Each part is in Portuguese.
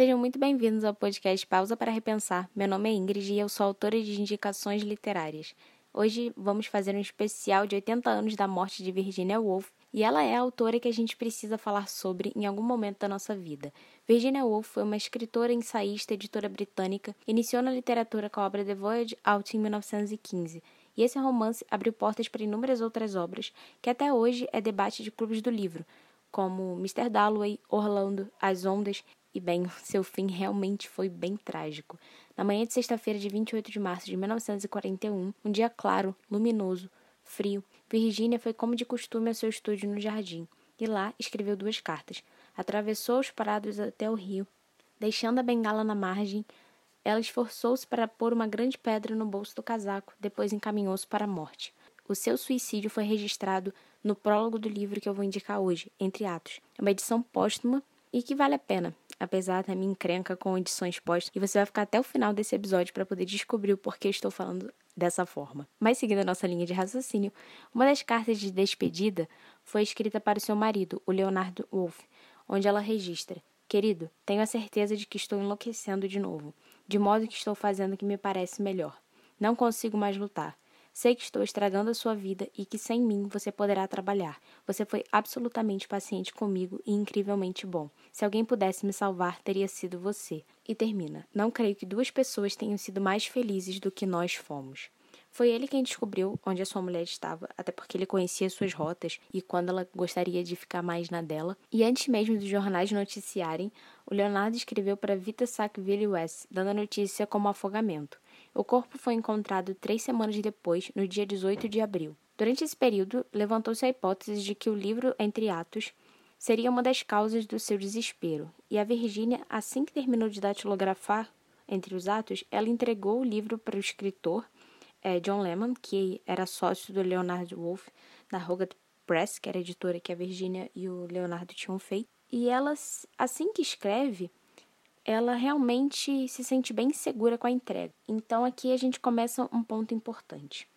Sejam muito bem-vindos ao podcast Pausa para Repensar. Meu nome é Ingrid e eu sou autora de indicações literárias. Hoje vamos fazer um especial de 80 anos da morte de Virginia Woolf e ela é a autora que a gente precisa falar sobre em algum momento da nossa vida. Virginia Woolf foi uma escritora, ensaísta, editora britânica, iniciou na literatura com a obra The Voyage Out em 1915. E esse romance abriu portas para inúmeras outras obras, que até hoje é debate de clubes do livro, como Mr. Dalloway, Orlando, As Ondas e bem, seu fim realmente foi bem trágico. Na manhã de sexta-feira, de 28 de março de 1941, um dia claro, luminoso, frio, Virginia foi como de costume ao seu estúdio no jardim e lá escreveu duas cartas. Atravessou os parados até o rio, deixando a bengala na margem. Ela esforçou-se para pôr uma grande pedra no bolso do casaco, depois encaminhou-se para a morte. O seu suicídio foi registrado no prólogo do livro que eu vou indicar hoje, Entre Atos. É uma edição póstuma e que vale a pena, apesar da minha encrenca com edições postas, e você vai ficar até o final desse episódio para poder descobrir o porquê estou falando dessa forma. Mas seguindo a nossa linha de raciocínio, uma das cartas de despedida foi escrita para o seu marido, o Leonardo Wolff, onde ela registra: Querido, tenho a certeza de que estou enlouquecendo de novo, de modo que estou fazendo o que me parece melhor. Não consigo mais lutar. Sei que estou estragando a sua vida e que sem mim você poderá trabalhar. Você foi absolutamente paciente comigo e incrivelmente bom. Se alguém pudesse me salvar, teria sido você. E termina: Não creio que duas pessoas tenham sido mais felizes do que nós fomos. Foi ele quem descobriu onde a sua mulher estava, até porque ele conhecia suas rotas e quando ela gostaria de ficar mais na dela. E antes mesmo dos jornais noticiarem, o Leonardo escreveu para Vita Sackville West, dando a notícia como afogamento. O corpo foi encontrado três semanas depois, no dia 18 de abril. Durante esse período, levantou-se a hipótese de que o livro Entre Atos seria uma das causas do seu desespero, e a Virgínia, assim que terminou de datilografar entre os atos, ela entregou o livro para o escritor é, John Lehman, que era sócio do Leonard Wolff, da Hogarth Press, que era a editora que a Virginia e o Leonardo tinham feito. E ela, assim que escreve, ela realmente se sente bem segura com a entrega. Então aqui a gente começa um ponto importante.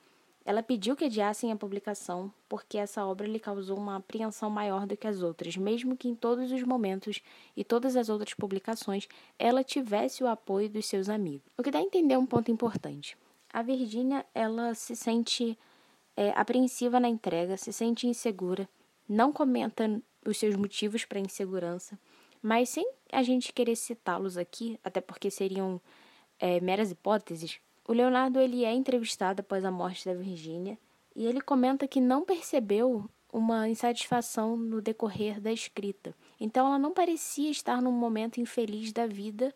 Ela pediu que adiassem a publicação porque essa obra lhe causou uma apreensão maior do que as outras, mesmo que em todos os momentos e todas as outras publicações ela tivesse o apoio dos seus amigos. O que dá a entender um ponto importante. A Virginia, ela se sente é, apreensiva na entrega, se sente insegura, não comenta os seus motivos para insegurança, mas sem a gente querer citá-los aqui, até porque seriam é, meras hipóteses, o Leonardo ele é entrevistado após a morte da Virgínia e ele comenta que não percebeu uma insatisfação no decorrer da escrita. Então ela não parecia estar num momento infeliz da vida,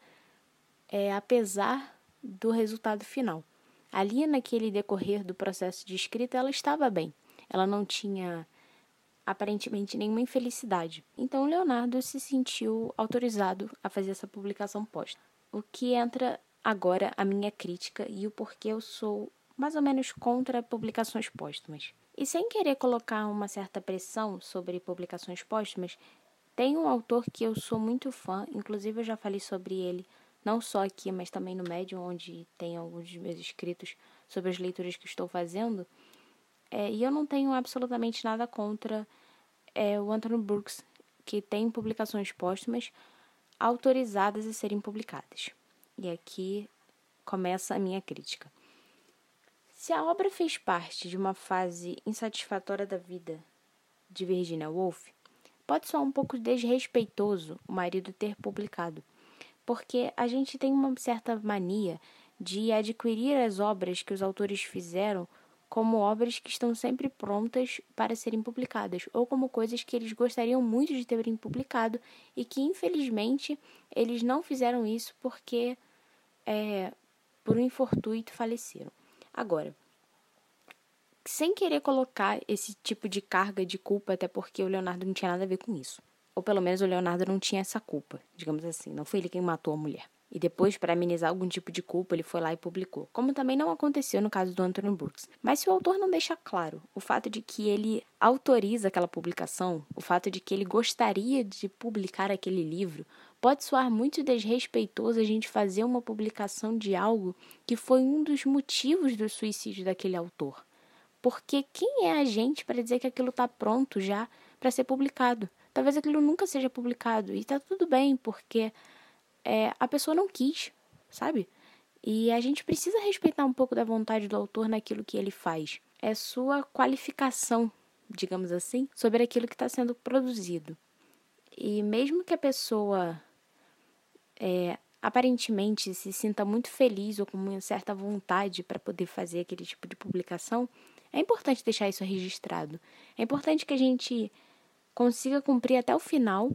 é, apesar do resultado final. Ali naquele decorrer do processo de escrita ela estava bem. Ela não tinha aparentemente nenhuma infelicidade. Então Leonardo se sentiu autorizado a fazer essa publicação posta. O que entra agora a minha crítica e o porquê eu sou mais ou menos contra publicações póstumas. E sem querer colocar uma certa pressão sobre publicações póstumas, tem um autor que eu sou muito fã, inclusive eu já falei sobre ele, não só aqui, mas também no Medium, onde tem alguns dos meus escritos sobre as leituras que estou fazendo, é, e eu não tenho absolutamente nada contra é, o Anthony Brooks, que tem publicações póstumas autorizadas a serem publicadas. E aqui começa a minha crítica. Se a obra fez parte de uma fase insatisfatória da vida de Virginia Woolf, pode soar um pouco desrespeitoso o marido ter publicado, porque a gente tem uma certa mania de adquirir as obras que os autores fizeram como obras que estão sempre prontas para serem publicadas, ou como coisas que eles gostariam muito de terem publicado e que, infelizmente, eles não fizeram isso porque, é, por um infortuito, faleceram. Agora, sem querer colocar esse tipo de carga de culpa, até porque o Leonardo não tinha nada a ver com isso. Ou pelo menos o Leonardo não tinha essa culpa, digamos assim. Não foi ele quem matou a mulher. E depois, para amenizar algum tipo de culpa, ele foi lá e publicou. Como também não aconteceu no caso do Anthony Brooks. Mas se o autor não deixa claro o fato de que ele autoriza aquela publicação, o fato de que ele gostaria de publicar aquele livro, pode soar muito desrespeitoso a gente fazer uma publicação de algo que foi um dos motivos do suicídio daquele autor. Porque quem é a gente para dizer que aquilo está pronto já para ser publicado? Talvez aquilo nunca seja publicado e está tudo bem, porque é, a pessoa não quis, sabe? E a gente precisa respeitar um pouco da vontade do autor naquilo que ele faz. É sua qualificação, digamos assim, sobre aquilo que está sendo produzido. E mesmo que a pessoa é, aparentemente se sinta muito feliz ou com uma certa vontade para poder fazer aquele tipo de publicação, é importante deixar isso registrado. É importante que a gente consiga cumprir até o final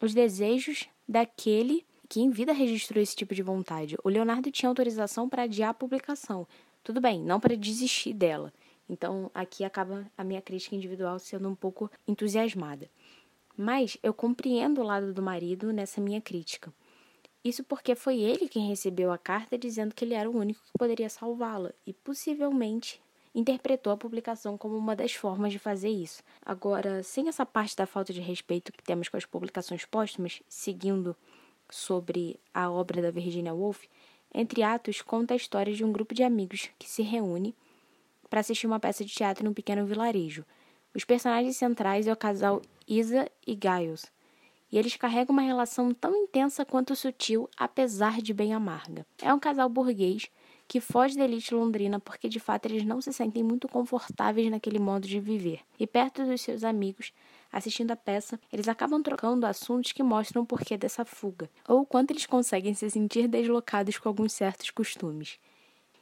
os desejos daquele que em vida registrou esse tipo de vontade. O Leonardo tinha autorização para adiar a publicação. Tudo bem, não para desistir dela. Então aqui acaba a minha crítica individual sendo um pouco entusiasmada. Mas eu compreendo o lado do marido nessa minha crítica. Isso porque foi ele quem recebeu a carta dizendo que ele era o único que poderia salvá-la e possivelmente interpretou a publicação como uma das formas de fazer isso. Agora, sem essa parte da falta de respeito que temos com as publicações póstumas, seguindo sobre a obra da Virginia Woolf, Entre Atos conta a história de um grupo de amigos que se reúne para assistir uma peça de teatro em um pequeno vilarejo. Os personagens centrais é o casal Isa e Giles, e eles carregam uma relação tão intensa quanto sutil, apesar de bem amarga. É um casal burguês que foge da elite londrina porque de fato eles não se sentem muito confortáveis naquele modo de viver. E perto dos seus amigos, assistindo a peça, eles acabam trocando assuntos que mostram o porquê dessa fuga, ou o quanto eles conseguem se sentir deslocados com alguns certos costumes.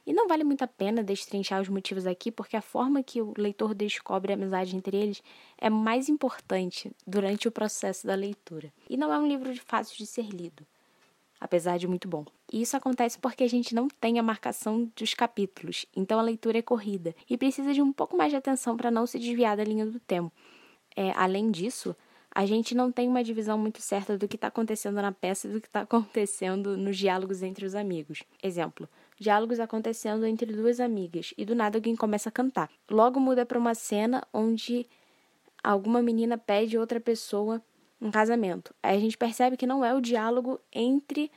E não vale muito a pena destrinchar os motivos aqui, porque a forma que o leitor descobre a amizade entre eles é mais importante durante o processo da leitura. E não é um livro fácil de ser lido apesar de muito bom. E isso acontece porque a gente não tem a marcação dos capítulos, então a leitura é corrida e precisa de um pouco mais de atenção para não se desviar da linha do tempo. É, além disso, a gente não tem uma divisão muito certa do que está acontecendo na peça e do que está acontecendo nos diálogos entre os amigos. Exemplo: diálogos acontecendo entre duas amigas e do nada alguém começa a cantar. Logo muda para uma cena onde alguma menina pede outra pessoa um casamento. Aí a gente percebe que não é o diálogo entre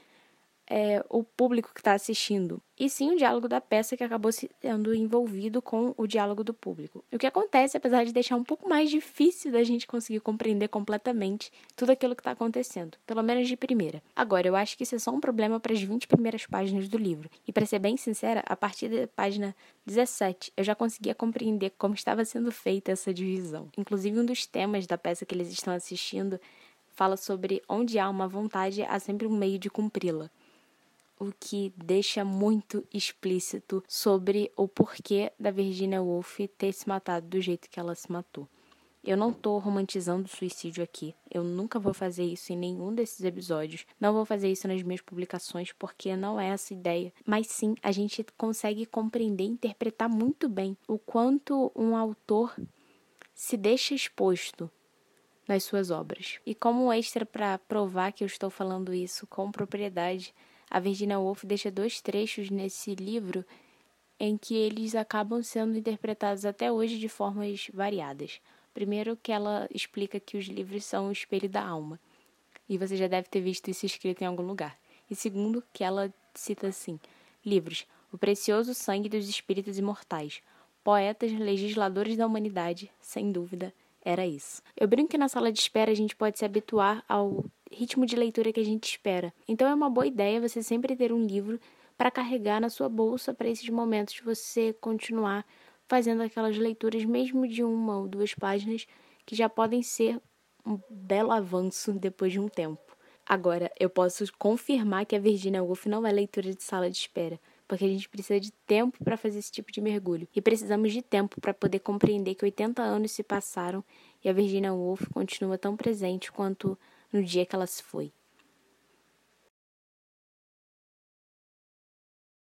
é, o público que está assistindo, e sim o diálogo da peça que acabou sendo envolvido com o diálogo do público. O que acontece, apesar de deixar um pouco mais difícil da gente conseguir compreender completamente tudo aquilo que está acontecendo, pelo menos de primeira. Agora, eu acho que isso é só um problema para as 20 primeiras páginas do livro, e para ser bem sincera, a partir da página 17 eu já conseguia compreender como estava sendo feita essa divisão. Inclusive, um dos temas da peça que eles estão assistindo fala sobre onde há uma vontade, há sempre um meio de cumpri-la o que deixa muito explícito sobre o porquê da Virginia Woolf ter se matado do jeito que ela se matou. Eu não tô romantizando o suicídio aqui. Eu nunca vou fazer isso em nenhum desses episódios. Não vou fazer isso nas minhas publicações porque não é essa ideia. Mas sim, a gente consegue compreender e interpretar muito bem o quanto um autor se deixa exposto nas suas obras. E como extra para provar que eu estou falando isso com propriedade, a Virginia Woolf deixa dois trechos nesse livro em que eles acabam sendo interpretados até hoje de formas variadas. Primeiro, que ela explica que os livros são o espelho da alma, e você já deve ter visto isso escrito em algum lugar. E segundo, que ela cita assim: livros, o precioso sangue dos espíritos imortais, poetas, legisladores da humanidade, sem dúvida, era isso. Eu brinco que na sala de espera a gente pode se habituar ao ritmo de leitura que a gente espera. Então é uma boa ideia você sempre ter um livro para carregar na sua bolsa para esses momentos de você continuar fazendo aquelas leituras, mesmo de uma ou duas páginas, que já podem ser um belo avanço depois de um tempo. Agora, eu posso confirmar que a Virginia Woolf não é leitura de sala de espera, porque a gente precisa de tempo para fazer esse tipo de mergulho. E precisamos de tempo para poder compreender que 80 anos se passaram e a Virginia Woolf continua tão presente quanto no dia que ela se foi.